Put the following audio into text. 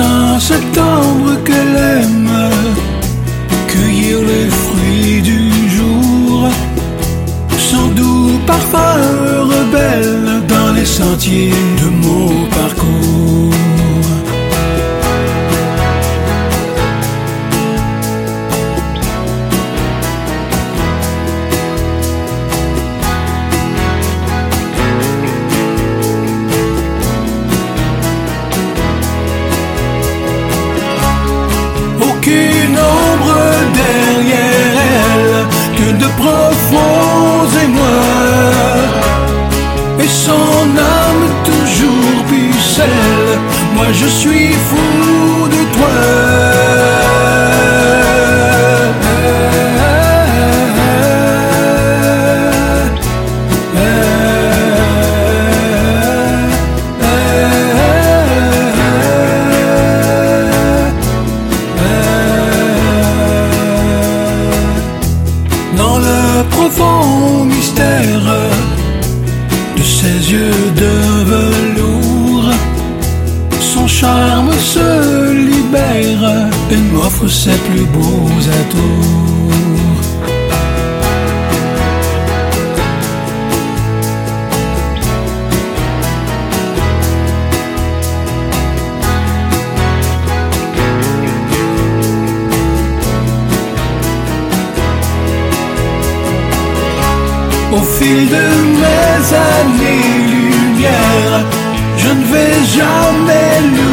Un septembre qu'elle aime, cueillir les fruits du jour, sans doux parfum rebelle dans les sentiers de mon parcours. Son âme toujours pucelle, moi je suis fou de toi. Dans le profond mystère de ses yeux de velours, son charme se libère et m'offre ses plus beaux atours. Au fil de mes années-lumière, je ne vais jamais